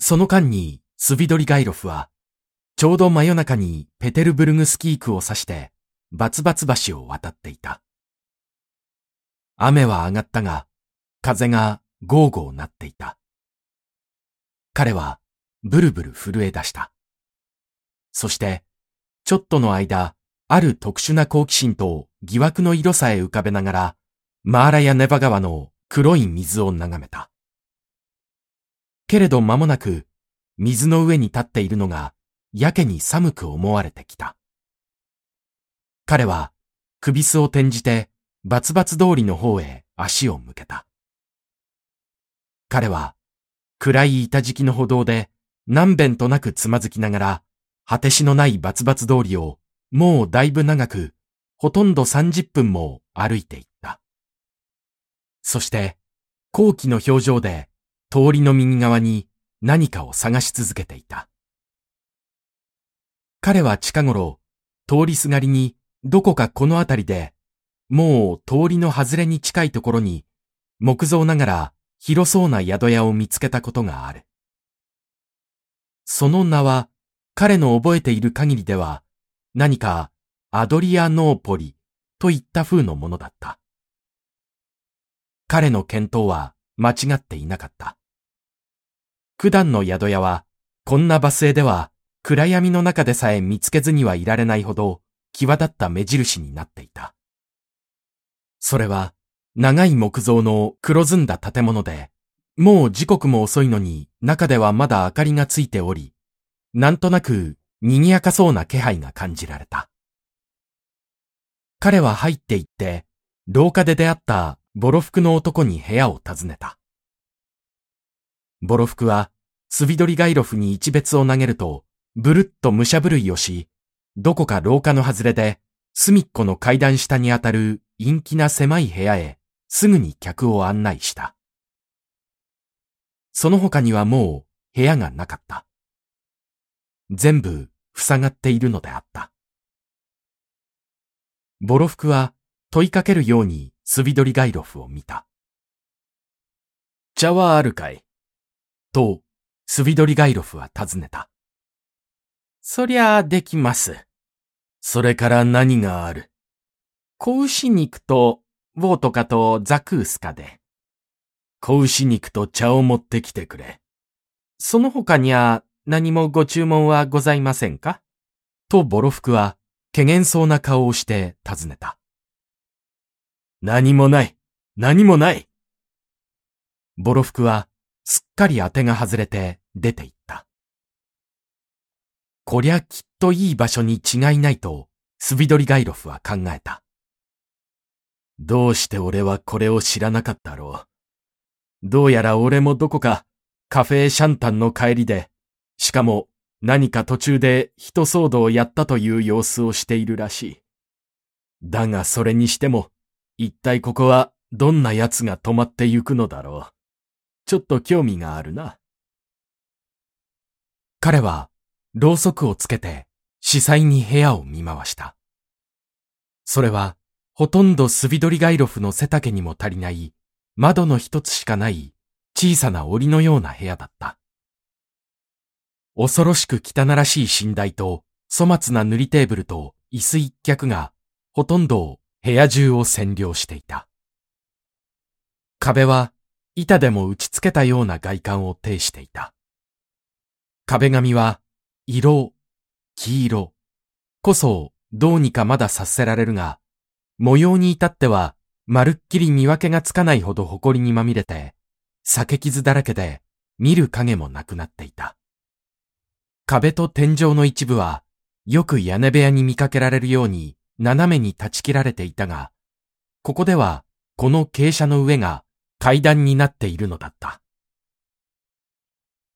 その間にスビドリガイロフは、ちょうど真夜中にペテルブルグスキークを指してバツバツ橋を渡っていた。雨は上がったが、風がゴーゴーなっていた。彼はブルブル震え出した。そして、ちょっとの間、ある特殊な好奇心と疑惑の色さえ浮かべながら、マーラヤネバ川の黒い水を眺めた。けれど間もなく、水の上に立っているのが、やけに寒く思われてきた。彼は、首巣を転じて、バツバツ通りの方へ足を向けた。彼は、暗い板敷きの歩道で、何遍となくつまずきながら、果てしのないバツバツ通りを、もうだいぶ長く、ほとんど30分も歩いていった。そして、後期の表情で、通りの右側に何かを探し続けていた。彼は近頃、通りすがりにどこかこの辺りで、もう通りの外れに近いところに、木造ながら広そうな宿屋を見つけたことがある。その名は、彼の覚えている限りでは、何かアドリアノーポリといった風のものだった。彼の見当は間違っていなかった。九段の宿屋は、こんなバスへでは、暗闇の中でさえ見つけずにはいられないほど、際立った目印になっていた。それは、長い木造の黒ずんだ建物で、もう時刻も遅いのに中ではまだ明かりがついており、なんとなく賑やかそうな気配が感じられた。彼は入って行って、廊下で出会ったボロ服の男に部屋を訪ねた。ボロフクは、スビドリガイロフに一別を投げると、ブルッと武者震いをし、どこか廊下の外れで、隅っこの階段下にあたる陰気な狭い部屋へ、すぐに客を案内した。その他にはもう部屋がなかった。全部塞がっているのであった。ボロフクは問いかけるようにスビドリガイロフを見た。茶はあるかい？と、スビドリガイロフは尋ねた。そりゃあできます。それから何がある？子牛肉と、ボートカとザクースカで。子牛肉と茶を持ってきてくれ。その他には何もご注文はございませんか？とボロフクは、怪げそうな顔をして尋ねた。何もない。何もない。ボロフクは、すっかり当てが外れて出て行った。こりゃきっといい場所に違いないと、スビドリガイロフは考えた。どうして俺はこれを知らなかったろう。どうやら俺もどこかカフェシャンタンの帰りで、しかも何か途中で人騒動をやったという様子をしているらしい。だがそれにしても、一体ここはどんな奴が止まってゆくのだろう。ちょっと興味があるな。彼は、ろうそくをつけて、司祭に部屋を見回した。それは、ほとんどスビドリガイロフの背丈にも足りない、窓の一つしかない小さな檻のような部屋だった。恐ろしく汚らしい寝台と粗末な塗りテーブルと椅子一脚がほとんど部屋中を占領していた。壁は板でも打ち付けたような外観を呈していた。壁紙は、色、黄色、こそどうにかまだ察せられるが、模様に至っては、まるっきり見分けがつかないほど埃にまみれて、酒傷だらけで見る影もなくなっていた。壁と天井の一部は、よく屋根部屋に見かけられるように斜めに立ち切られていたが、ここではこの傾斜の上が階段になっているのだった。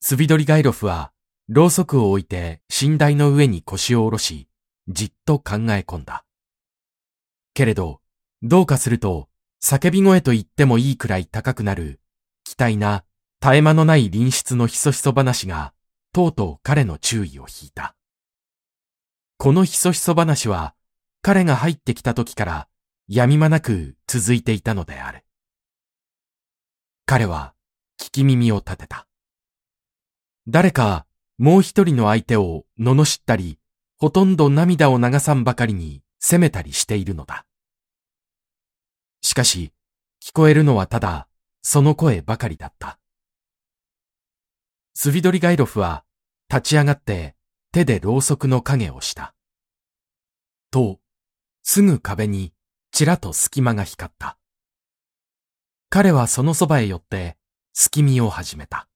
スビドリガイロフは、ろうそくを置いて寝台の上に腰を下ろし、じっと考え込んだ。けれど、どうかすると、叫び声と言ってもいいくらい高くなる、期待な、絶え間のない臨室のひそひそ話が、とうとう彼の注意を引いた。このひそひそ話は、彼が入ってきた時から、闇間なく続いていたのである。彼は聞き耳を立てた。誰かもう一人の相手を罵ったり、ほとんど涙を流さんばかりに責めたりしているのだ。しかし、聞こえるのはただ、その声ばかりだった。スビドリガイロフは立ち上がって手でろうそくの影をした。と、すぐ壁にちらと隙間が光った。彼はそのそばへ寄って隙見を始めた。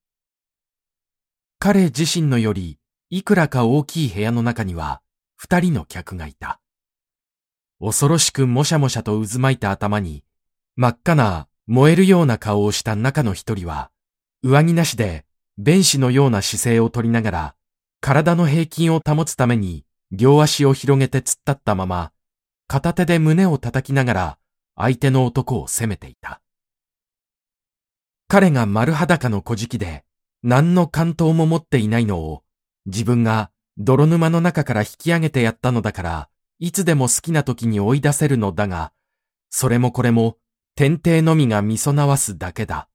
彼自身のよりいくらか大きい部屋の中には二人の客がいた。恐ろしくもしゃもしゃと渦巻いた頭に真っ赤な燃えるような顔をした中の一人は上着なしで弁士のような姿勢をとりながら体の平均を保つために両足を広げて突っ立ったまま片手で胸を叩きながら相手の男を責めていた。彼が丸裸の小敷で何の関東も持っていないのを自分が泥沼の中から引き上げてやったのだからいつでも好きな時に追い出せるのだが、それもこれも天帝のみが見備わすだけだ、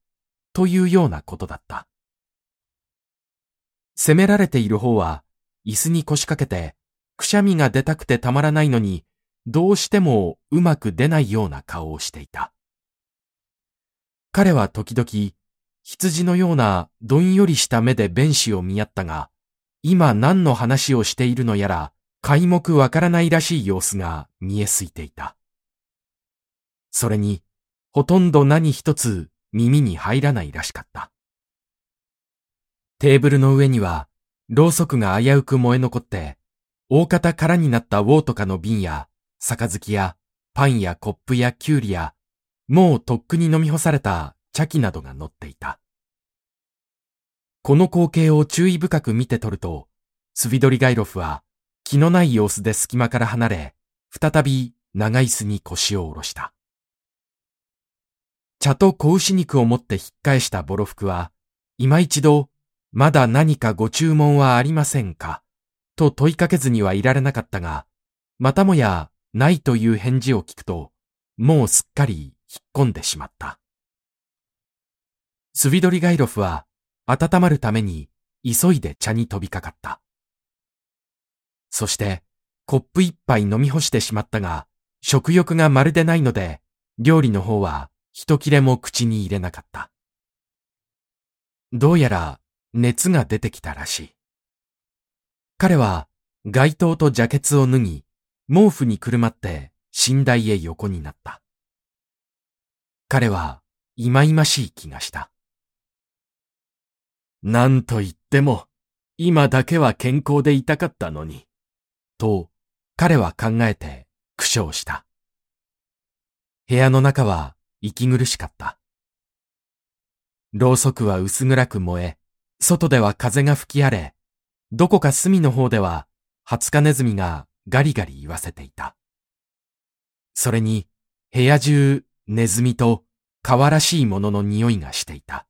というようなことだった。責められている方は椅子に腰掛けてくしゃみが出たくてたまらないのにどうしてもうまく出ないような顔をしていた。彼は時々、羊のようなどんよりした目で弁士を見合ったが、今何の話をしているのやら、皆目わからないらしい様子が見えすいていた。それに、ほとんど何一つ耳に入らないらしかった。テーブルの上には、ろうそくが危うく燃え残って、大方空になったウォーとかの瓶や、杯やパンやコップやキュウリや、もうとっくに飲み干された茶器などが乗っていた。この光景を注意深く見て取ると、スビドリガイロフは気のない様子で隙間から離れ、再び長椅子に腰を下ろした。茶と子牛肉を持って引っ返したボロ服は、今一度、まだ何かご注文はありませんかと問いかけずにはいられなかったが、またもやないという返事を聞くと、もうすっかり引っ込んでしまった。スビドリガイロフは温まるために急いで茶に飛びかかった。そしてコップ一杯飲み干してしまったが、食欲がまるでないので、料理の方は一切れも口に入れなかった。どうやら熱が出てきたらしい。彼は街灯とジャケツを脱ぎ、毛布にくるまって寝台へ横になった。彼は、いまいましい気がした。なんと言っても、今だけは健康でいたかったのに。と、彼は考えて苦笑した。部屋の中は息苦しかった。ろうそくは薄暗く燃え、外では風が吹き荒れ、どこか隅の方では、ハツカネズミがガリガリ言わせていた。それに、部屋中、ネズミと、可愛らしいものの匂いがしていた。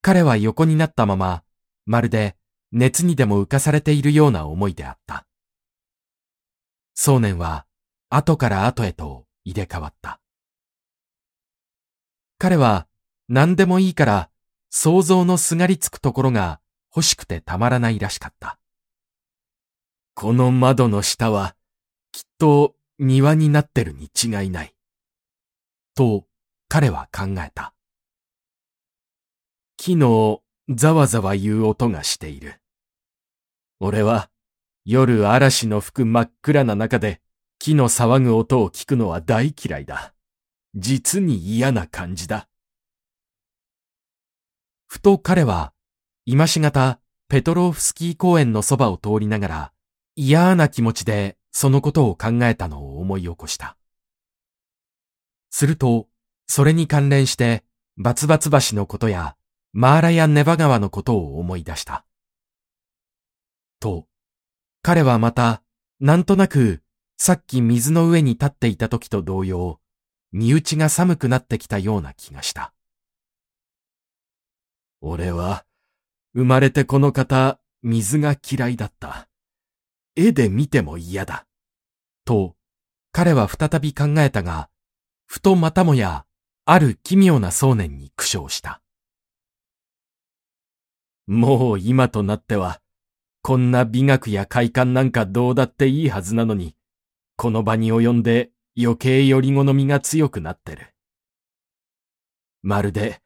彼は横になったまま、まるで熱にでも浮かされているような思いであった。想念は、後から後へと入れ替わった。彼は、何でもいいから、想像のすがりつくところが欲しくてたまらないらしかった。この窓の下は、きっと庭になってるに違いない。と、彼は考えた。木のざわざわ言う音がしている。俺は、夜嵐の吹く真っ暗な中で、木の騒ぐ音を聞くのは大嫌いだ。実に嫌な感じだ。ふと彼は、今しがたペトロフスキー公園のそばを通りながら、嫌な気持ちでそのことを考えたのを思い起こした。すると、それに関連して、バツバツ橋のことや、マーラやネバ川のことを思い出した。と、彼はまた、なんとなく、さっき水の上に立っていた時と同様、身内が寒くなってきたような気がした。俺は、生まれてこの方、水が嫌いだった。絵で見ても嫌だ。と、彼は再び考えたが、ふとまたもや、ある奇妙な想念に苦笑した。もう今となっては、こんな美学や快感なんかどうだっていいはずなのに、この場に及んで余計より好みが強くなってる。まるで、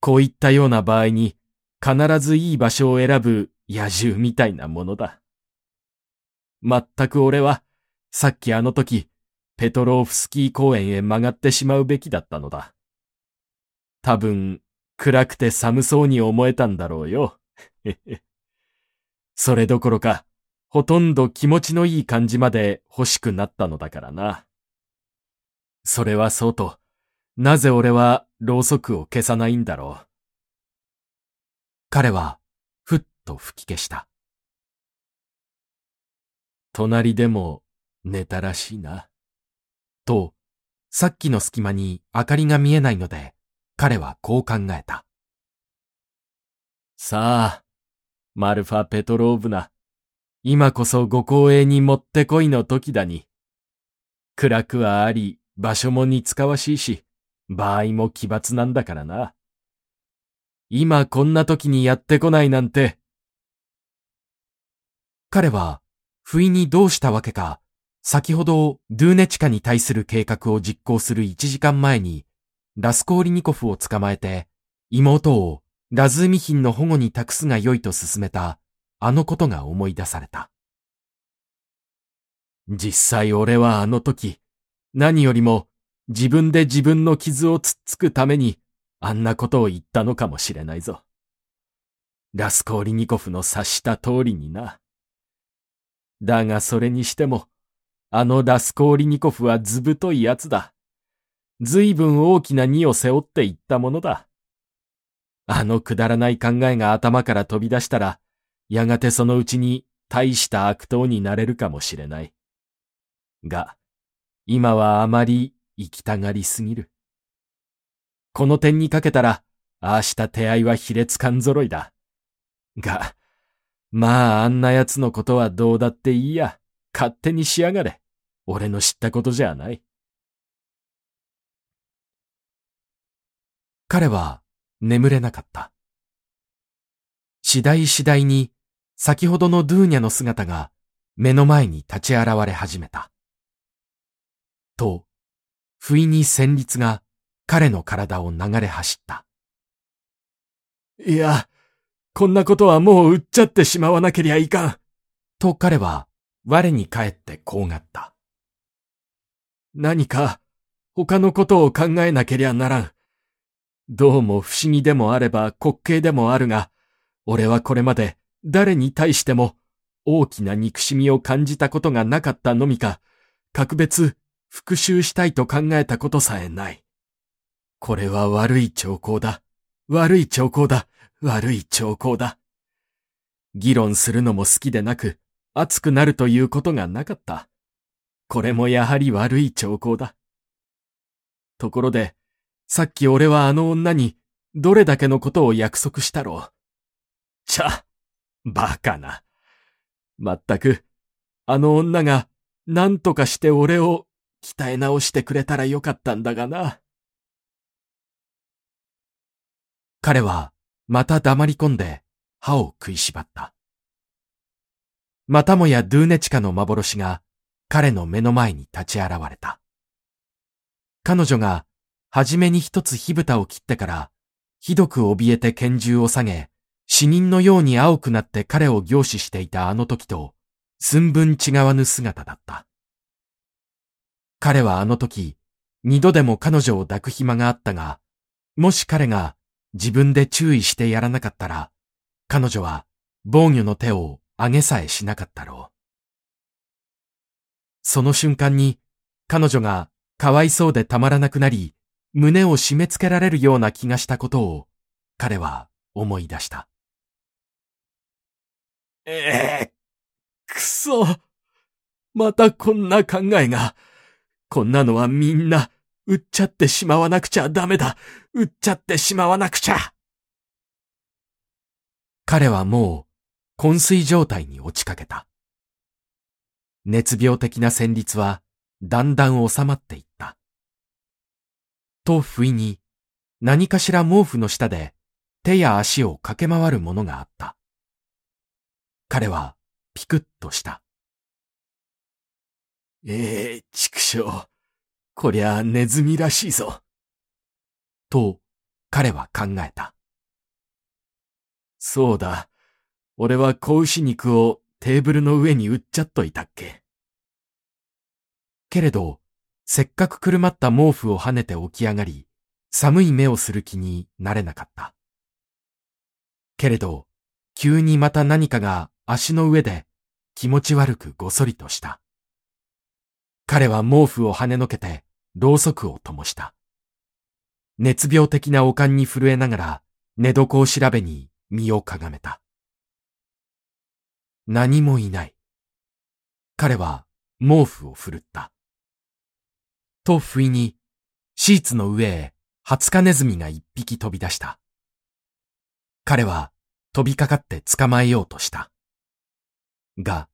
こういったような場合に必ずいい場所を選ぶ野獣みたいなものだ。まったく俺は、さっきあの時、ペトローフスキー公園へ曲がってしまうべきだったのだ。多分、暗くて寒そうに思えたんだろうよ。それどころか、ほとんど気持ちのいい感じまで欲しくなったのだからな。それはそうと、なぜ俺はろうそくを消さないんだろう。彼は、ふっと吹き消した。隣でも寝たらしいな。と、さっきの隙間に明かりが見えないので、彼はこう考えた。さあ、マルファ・ペトローブナ、今こそご光栄にもってこいの時だに。暗くはあり、場所も似つかわしいし、場合も奇抜なんだからな。今こんな時にやってこないなんて。彼は、不意にどうしたわけか、先ほどドゥーネチカに対する計画を実行する1時間前に、ラスコーリニコフを捕まえて、妹をラズーミヒンの保護に託すが良いと勧めた、あのことが思い出された。実際俺はあの時、何よりも自分で自分の傷をつっつくために、あんなことを言ったのかもしれないぞ。ラスコーリニコフの察した通りにな。だがそれにしても、あのラスコーリニコフはずぶとい奴だ。ずいぶん大きな荷を背負っていったものだ。あのくだらない考えが頭から飛び出したら、やがてそのうちに大した悪党になれるかもしれない。が、今はあまり行きたがりすぎる。この点にかけたら、ああした手合いは卑劣感揃いだ。が、まああんな奴のことはどうだっていいや。勝手にしやがれ。俺の知ったことじゃない。彼は眠れなかった。次第次第に先ほどのドゥーニャの姿が目の前に立ち現れ始めた。と、不意に旋律が彼の体を流れ走った。いや、こんなことはもう売っちゃってしまわなけりゃいかん。と彼は我に返ってこうがった。何か他のことを考えなけりゃならん。どうも不思議でもあれば滑稽でもあるが、俺はこれまで誰に対しても大きな憎しみを感じたことがなかったのみか、格別復讐したいと考えたことさえない。これは悪い兆候だ。悪い兆候だ。悪い兆候だ。議論するのも好きでなく、熱くなるということがなかった。これもやはり悪い兆候だ。ところで、さっき俺はあの女にどれだけのことを約束したろう。ちゃ、バカな。まったく、あの女が何とかして俺を鍛え直してくれたらよかったんだがな。彼はまた黙り込んで歯を食いしばった。またもやドゥーネチカの幻が彼の目の前に立ち現れた。彼女が初めに一つ火蓋を切ってから、ひどく怯えて拳銃を下げ、死人のように青くなって彼を凝視していたあの時と、寸分違わぬ姿だった。彼はあの時、二度でも彼女を抱く暇があったが、もし彼が自分で注意してやらなかったら、彼女は防御の手をあげさえしなかったろう。その瞬間に彼女がかわいそうでたまらなくなり、胸を締め付けられるような気がしたことを彼は思い出した。ええー、くそ。またこんな考えが。こんなのはみんな、売っちゃってしまわなくちゃダメだ。売っちゃってしまわなくちゃ。彼はもう昏睡状態に落ちかけた。熱病的な旋律はだんだん収まっていった。と不意に何かしら毛布の下で手や足を駆け回るものがあった。彼はピクッとした。ええー、畜生。こりゃネズミらしいぞ。と、彼は考えた。そうだ。俺は子牛肉をテーブルの上に売っちゃっといたっけ。けれど、せっかくくるまった毛布を跳ねて起き上がり、寒い目をする気になれなかった。けれど、急にまた何かが足の上で気持ち悪くごそりとした。彼は毛布を跳ねのけて、ろうそくを灯した。熱病的な悪感に震えながら、寝床を調べに身をかがめた。何もいない。彼は毛布を振るった。と不意に、シーツの上へハツカネズミが一匹飛び出した。彼は飛びかかって捕まえようとした。が、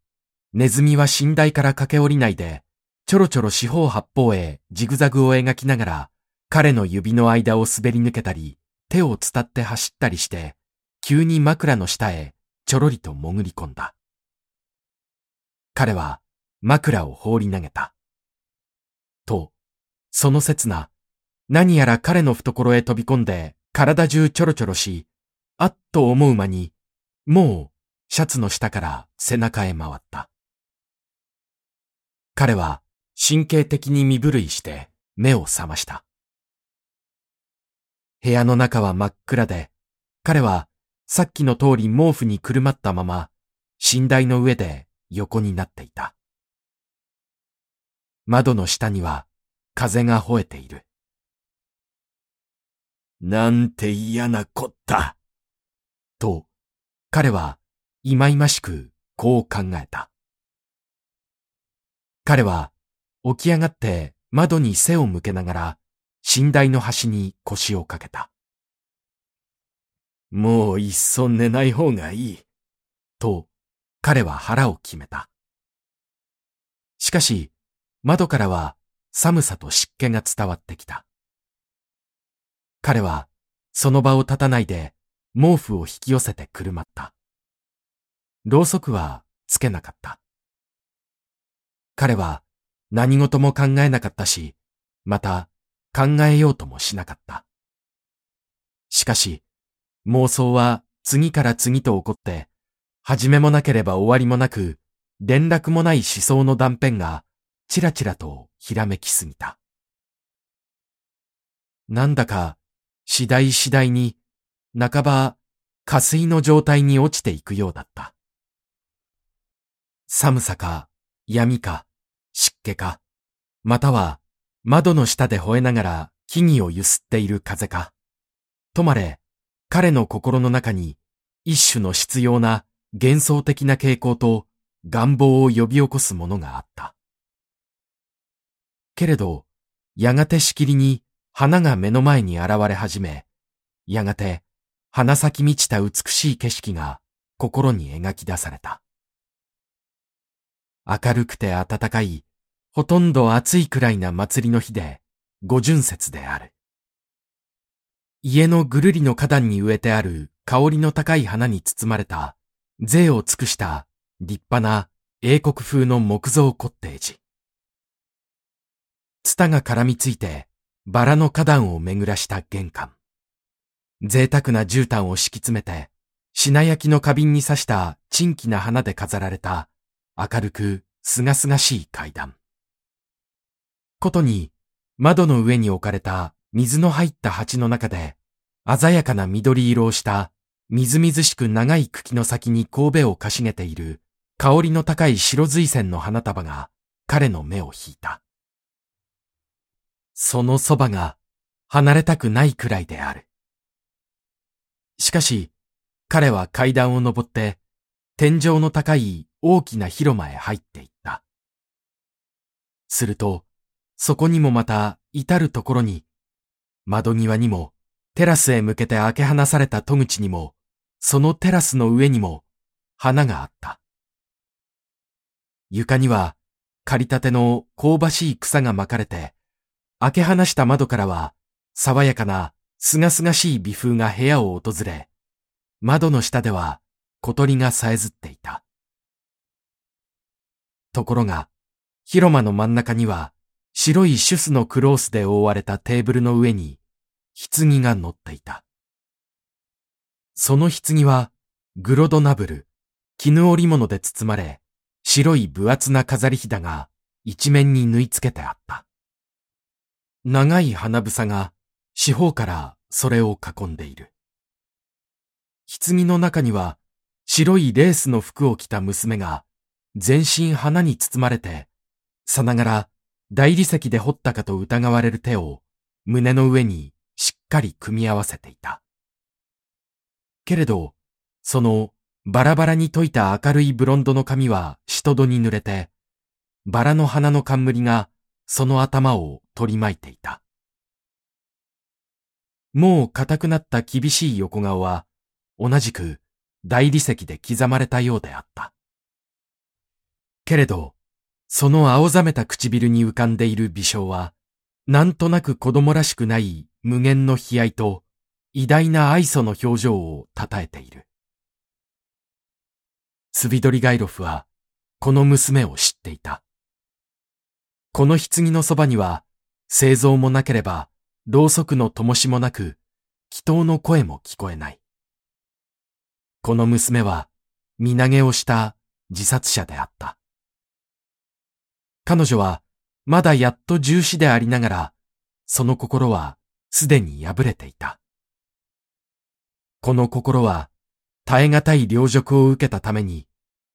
ネズミは寝台から駆け下りないで、ちょろちょろ四方八方へジグザグを描きながら、彼の指の間を滑り抜けたり、手を伝って走ったりして、急に枕の下へちょろりと潜り込んだ。彼は枕を放り投げた。と、その刹那、何やら彼の懐へ飛び込んで体中ちょろちょろし、あっと思う間に、もうシャツの下から背中へ回った。彼は神経的に身震いして目を覚ました。部屋の中は真っ暗で、彼はさっきの通り毛布にくるまったまま、寝台の上で横になっていた。窓の下には風が吠えている。なんて嫌なこった。と、彼は、いまいましく、こう考えた。彼は、起き上がって窓に背を向けながら、寝台の端に腰をかけた。もういっそ寝ない方がいい。と、彼は腹を決めた。しかし、窓からは寒さと湿気が伝わってきた。彼は、その場を立たないで、毛布を引き寄せてくるまった。ろうそくはつけなかった。彼は何事も考えなかったし、また考えようともしなかった。しかし、妄想は次から次と起こって、始めもなければ終わりもなく、連絡もない思想の断片が、ちらちらとひらめきすぎた。なんだか、次第次第に、半ば、火水の状態に落ちていくようだった。寒さか、闇か、湿気か、または、窓の下で吠えながら木々をゆすっている風か。とまれ、彼の心の中に、一種の必要な幻想的な傾向と願望を呼び起こすものがあった。けれど、やがてしきりに花が目の前に現れ始め、やがて花咲き満ちた美しい景色が心に描き出された。明るくて暖かい、ほとんど暑いくらいな祭りの日で、五巡節である。家のぐるりの花壇に植えてある香りの高い花に包まれた、税を尽くした立派な英国風の木造コッテージ。ツタが絡みついて、バラの花壇を巡らした玄関。贅沢な絨毯を敷き詰めて、品焼きの花瓶に刺した珍奇な花で飾られた、明るく、すがすがしい階段。ことに、窓の上に置かれた水の入った鉢の中で、鮮やかな緑色をしたみずみずしく長い茎の先に神戸をかしげている香りの高い白髄線の花束が彼の目を引いた。そのそばが離れたくないくらいである。しかし、彼は階段を登って天井の高い大きな広間へ入っていった。すると、そこにもまた至るところに、窓際にもテラスへ向けて開け放された戸口にもそのテラスの上にも花があった。床には刈りたての香ばしい草が巻かれて、開け放した窓からは爽やかなすがすがしい微風が部屋を訪れ、窓の下では小鳥がさえずっていた。ところが、広間の真ん中には白いシュスのクロースで覆われたテーブルの上に棺が乗っていた。その棺はグロドナブル、絹織物で包まれ、白い分厚な飾りひだが一面に縫い付けてあった。長い花房が四方からそれを囲んでいる。棺の中には白いレースの服を着た娘が全身花に包まれて、さながら大理石で彫ったかと疑われる手を胸の上にしっかり組み合わせていた。けれど、そのバラバラに溶いた明るいブロンドの髪はシトドに濡れて、バラの花の冠がその頭を取り巻いていた。もう硬くなった厳しい横顔は、同じく大理石で刻まれたようであった。けれど、その青ざめた唇に浮かんでいる微笑は、なんとなく子供らしくない無限の悲哀と偉大な愛想の表情を称えている。スビドリガイロフは、この娘を知っていた。この棺のそばには、製造もなければ、ろうそくの灯しもなく、祈祷の声も聞こえない。この娘は、身投げをした自殺者であった。彼女は、まだやっと重視でありながら、その心はすでに破れていた。この心は、耐え難い領辱を受けたために、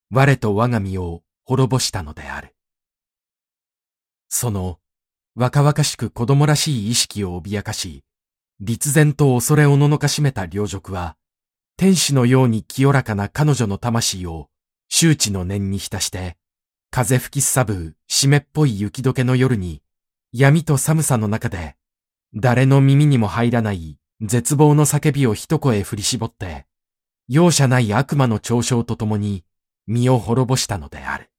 我と我が身を滅ぼしたのである。その、若々しく子供らしい意識を脅かし、立然と恐れおののかしめた領辱は、天使のように清らかな彼女の魂を周知の念に浸して、風吹きすさぶ湿っぽい雪解けの夜に、闇と寒さの中で、誰の耳にも入らない絶望の叫びを一声振り絞って、容赦ない悪魔の嘲笑とともに身を滅ぼしたのである。